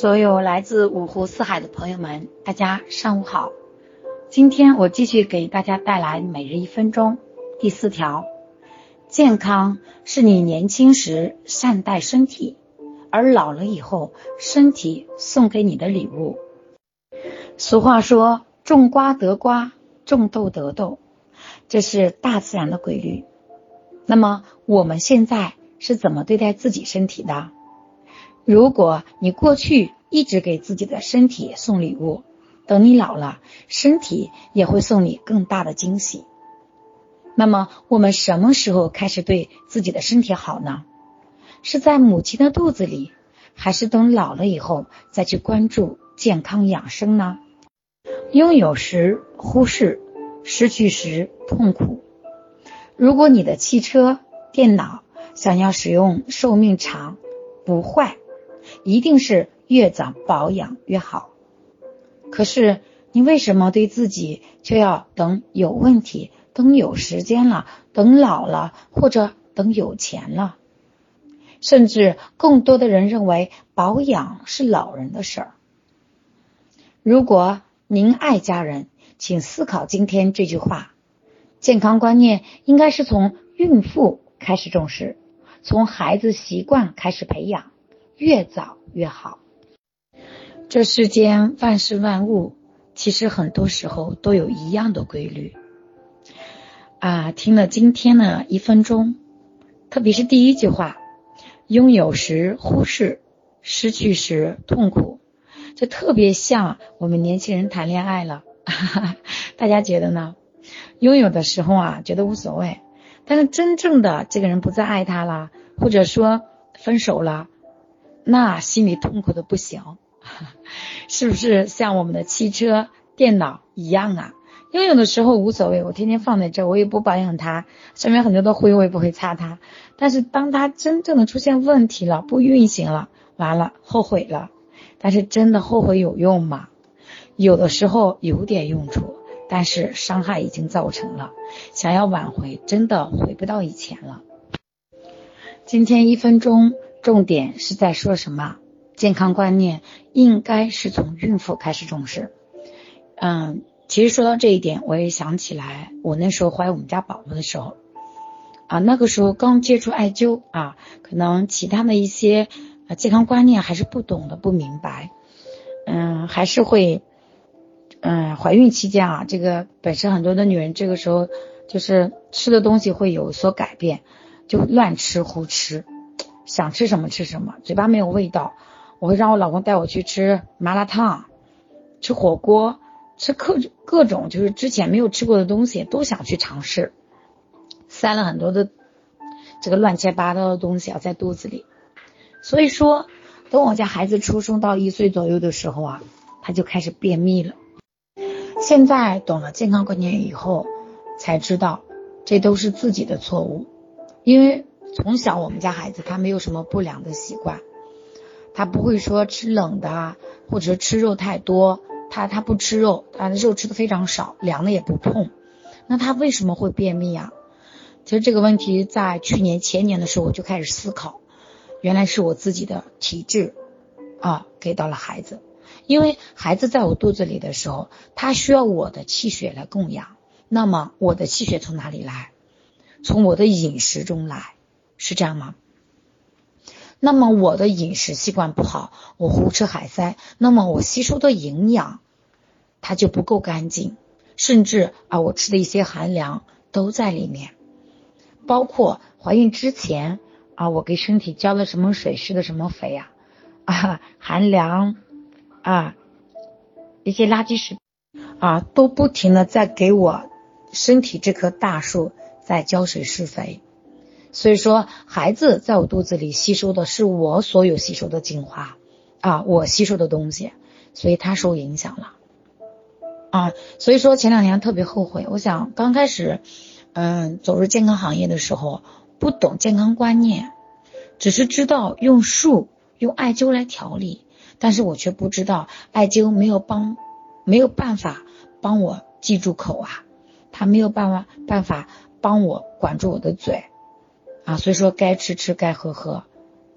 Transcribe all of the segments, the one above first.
所有来自五湖四海的朋友们，大家上午好。今天我继续给大家带来每日一分钟第四条：健康是你年轻时善待身体，而老了以后身体送给你的礼物。俗话说：“种瓜得瓜，种豆得豆”，这是大自然的规律。那么我们现在是怎么对待自己身体的？如果你过去一直给自己的身体送礼物，等你老了，身体也会送你更大的惊喜。那么，我们什么时候开始对自己的身体好呢？是在母亲的肚子里，还是等老了以后再去关注健康养生呢？拥有时忽视，失去时痛苦。如果你的汽车、电脑想要使用寿命长、不坏。一定是越早保养越好。可是你为什么对自己却要等有问题、等有时间了、等老了，或者等有钱了？甚至更多的人认为保养是老人的事儿。如果您爱家人，请思考今天这句话：健康观念应该是从孕妇开始重视，从孩子习惯开始培养。越早越好。这世间万事万物，其实很多时候都有一样的规律。啊，听了今天的一分钟，特别是第一句话：拥有时忽视，失去时痛苦，就特别像我们年轻人谈恋爱了。大家觉得呢？拥有的时候啊，觉得无所谓；但是真正的这个人不再爱他了，或者说分手了。那心里痛苦的不行，是不是像我们的汽车、电脑一样啊？拥有的时候无所谓，我天天放在这，我也不保养它，上面很多的灰我也不会擦它。但是当它真正的出现问题了，不运行了，完了后悔了。但是真的后悔有用吗？有的时候有点用处，但是伤害已经造成了，想要挽回真的回不到以前了。今天一分钟。重点是在说什么？健康观念应该是从孕妇开始重视。嗯，其实说到这一点，我也想起来，我那时候怀我们家宝宝的时候，啊，那个时候刚接触艾灸啊，可能其他的一些健康观念还是不懂的、不明白。嗯，还是会，嗯，怀孕期间啊，这个本身很多的女人这个时候就是吃的东西会有所改变，就乱吃胡吃。想吃什么吃什么，嘴巴没有味道，我会让我老公带我去吃麻辣烫，吃火锅，吃各各种就是之前没有吃过的东西都想去尝试，塞了很多的这个乱七八糟的东西啊在肚子里，所以说等我家孩子出生到一岁左右的时候啊，他就开始便秘了。现在懂了健康观念以后，才知道这都是自己的错误，因为。从小我们家孩子他没有什么不良的习惯，他不会说吃冷的啊，或者吃肉太多，他他不吃肉，他的肉吃的非常少，凉的也不碰，那他为什么会便秘啊？其实这个问题在去年前年的时候我就开始思考，原来是我自己的体质啊给到了孩子，因为孩子在我肚子里的时候，他需要我的气血来供养，那么我的气血从哪里来？从我的饮食中来。是这样吗？那么我的饮食习惯不好，我胡吃海塞，那么我吸收的营养它就不够干净，甚至啊，我吃的一些寒凉都在里面，包括怀孕之前啊，我给身体浇了什么水，施的什么肥呀啊，寒凉啊，一些垃圾食啊，都不停的在给我身体这棵大树在浇水施肥。所以说，孩子在我肚子里吸收的是我所有吸收的精华啊，我吸收的东西，所以他受影响了啊。所以说前两年特别后悔，我想刚开始嗯走入健康行业的时候，不懂健康观念，只是知道用术用艾灸来调理，但是我却不知道艾灸没有帮没有办法帮我记住口啊，他没有办法办法帮我管住我的嘴。啊，所以说该吃吃，该喝喝。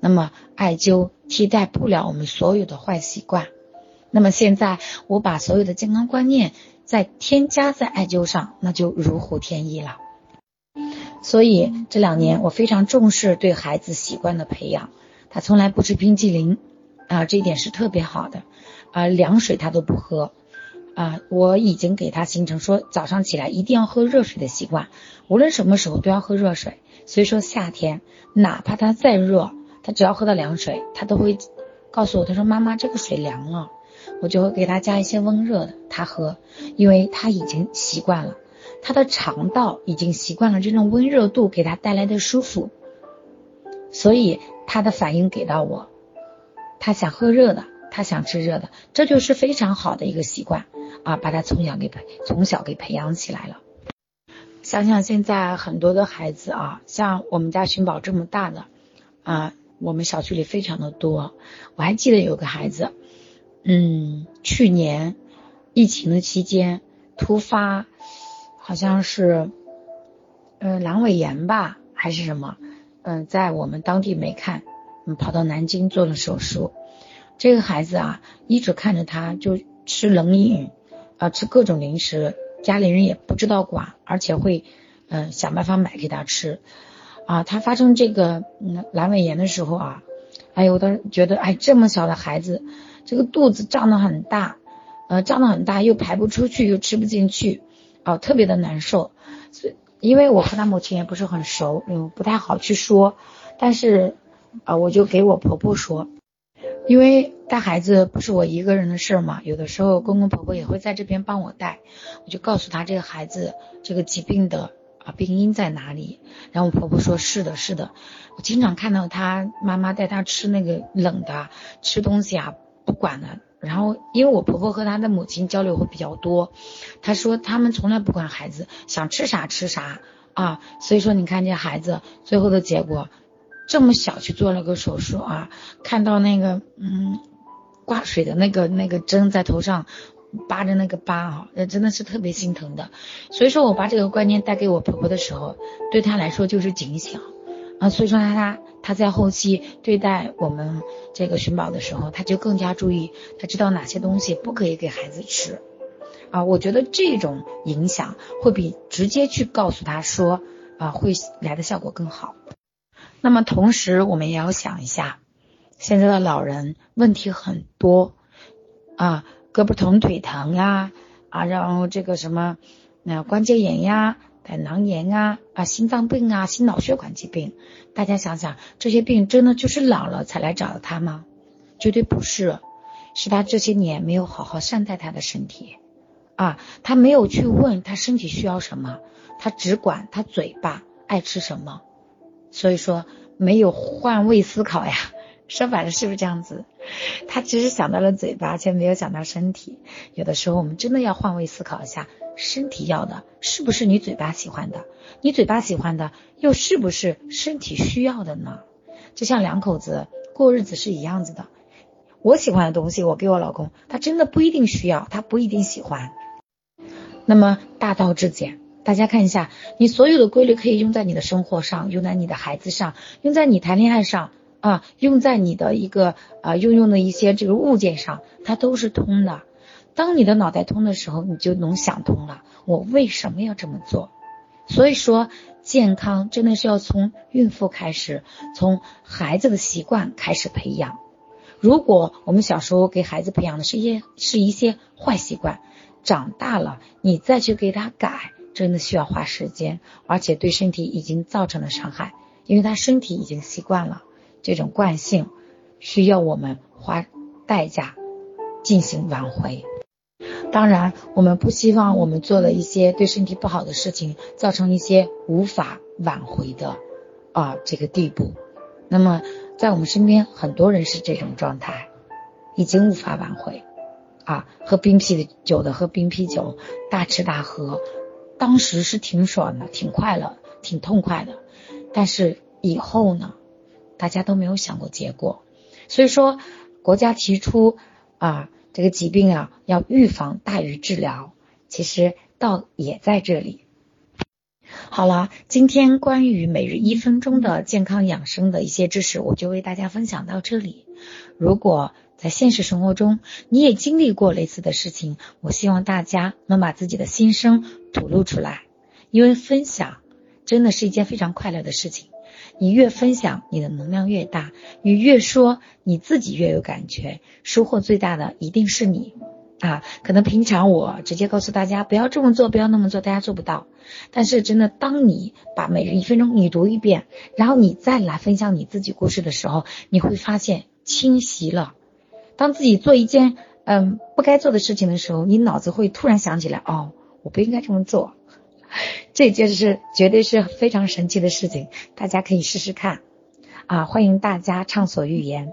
那么艾灸替代不了我们所有的坏习惯。那么现在我把所有的健康观念再添加在艾灸上，那就如虎添翼了。所以这两年我非常重视对孩子习惯的培养，他从来不吃冰激凌啊，这一点是特别好的啊，凉水他都不喝啊，我已经给他形成说早上起来一定要喝热水的习惯，无论什么时候都要喝热水。所以说夏天哪怕他再热，他只要喝到凉水，他都会告诉我，他说妈妈这个水凉了。我就会给他加一些温热的，他喝，因为他已经习惯了，他的肠道已经习惯了这种温热度给他带来的舒服，所以他的反应给到我，他想喝热的，他想吃热的，这就是非常好的一个习惯啊，把他从小给培从小给培养起来了。想想现在很多的孩子啊，像我们家寻宝这么大的啊，我们小区里非常的多，我还记得有个孩子。嗯，去年疫情的期间突发，好像是呃阑尾炎吧，还是什么？嗯，在我们当地没看，嗯，跑到南京做了手术。这个孩子啊，一直看着他就吃冷饮啊，吃各种零食，家里人也不知道管，而且会嗯想办法买给他吃啊。他发生这个嗯阑尾炎的时候啊，哎呦，我当时觉得哎，这么小的孩子。这个肚子胀得很大，呃，胀得很大，又排不出去，又吃不进去，啊，特别的难受。所以，因为我和他母亲也不是很熟，嗯，不太好去说。但是，啊，我就给我婆婆说，因为带孩子不是我一个人的事嘛，有的时候公公婆婆也会在这边帮我带。我就告诉他这个孩子这个疾病的啊病因在哪里。然后我婆婆说是的，是的，我经常看到他妈妈带他吃那个冷的吃东西啊。不管了，然后因为我婆婆和她的母亲交流会比较多，她说他们从来不管孩子想吃啥吃啥啊，所以说你看这孩子最后的结果这么小去做了个手术啊，看到那个嗯挂水的那个那个针在头上扒着那个疤啊，那真的是特别心疼的。所以说我把这个观念带给我婆婆的时候，对她来说就是警醒。啊，所以说她她她在后期对待我们这个寻宝的时候，她就更加注意，她知道哪些东西不可以给孩子吃。啊，我觉得这种影响会比直接去告诉他说啊会来的效果更好。那么同时我们也要想一下，现在的老人问题很多啊，胳膊疼、腿疼呀，啊，然后这个什么那关节炎呀。胆囊炎啊啊，心脏病啊，心脑血管疾病，大家想想，这些病真的就是老了才来找他吗？绝对不是，是他这些年没有好好善待他的身体啊，他没有去问他身体需要什么，他只管他嘴巴爱吃什么，所以说没有换位思考呀。说白了是不是这样子？他只是想到了嘴巴，却没有想到身体。有的时候我们真的要换位思考一下。身体要的是不是你嘴巴喜欢的？你嘴巴喜欢的又是不是身体需要的呢？就像两口子过日子是一样子的。我喜欢的东西，我给我老公，他真的不一定需要，他不一定喜欢。那么大道至简，大家看一下，你所有的规律可以用在你的生活上，用在你的孩子上，用在你谈恋爱上啊，用在你的一个啊用用的一些这个物件上，它都是通的。当你的脑袋通的时候，你就能想通了，我为什么要这么做？所以说，健康真的是要从孕妇开始，从孩子的习惯开始培养。如果我们小时候给孩子培养的是一些是一些坏习惯，长大了你再去给他改，真的需要花时间，而且对身体已经造成了伤害，因为他身体已经习惯了这种惯性，需要我们花代价进行挽回。当然，我们不希望我们做了一些对身体不好的事情，造成一些无法挽回的啊这个地步。那么，在我们身边很多人是这种状态，已经无法挽回啊。喝冰啤酒的喝冰啤酒，大吃大喝，当时是挺爽的，挺快乐，挺痛快的。但是以后呢，大家都没有想过结果。所以说，国家提出啊。这个疾病啊，要预防大于治疗，其实道也在这里。好了，今天关于每日一分钟的健康养生的一些知识，我就为大家分享到这里。如果在现实生活中你也经历过类似的事情，我希望大家能把自己的心声吐露出来，因为分享真的是一件非常快乐的事情。你越分享，你的能量越大；你越说，你自己越有感觉。收获最大的一定是你。啊，可能平常我直接告诉大家不要这么做，不要那么做，大家做不到。但是真的，当你把每日一分钟你读一遍，然后你再来分享你自己故事的时候，你会发现清晰了。当自己做一件嗯不该做的事情的时候，你脑子会突然想起来，哦，我不应该这么做。这件事绝对是非常神奇的事情，大家可以试试看。啊，欢迎大家畅所欲言。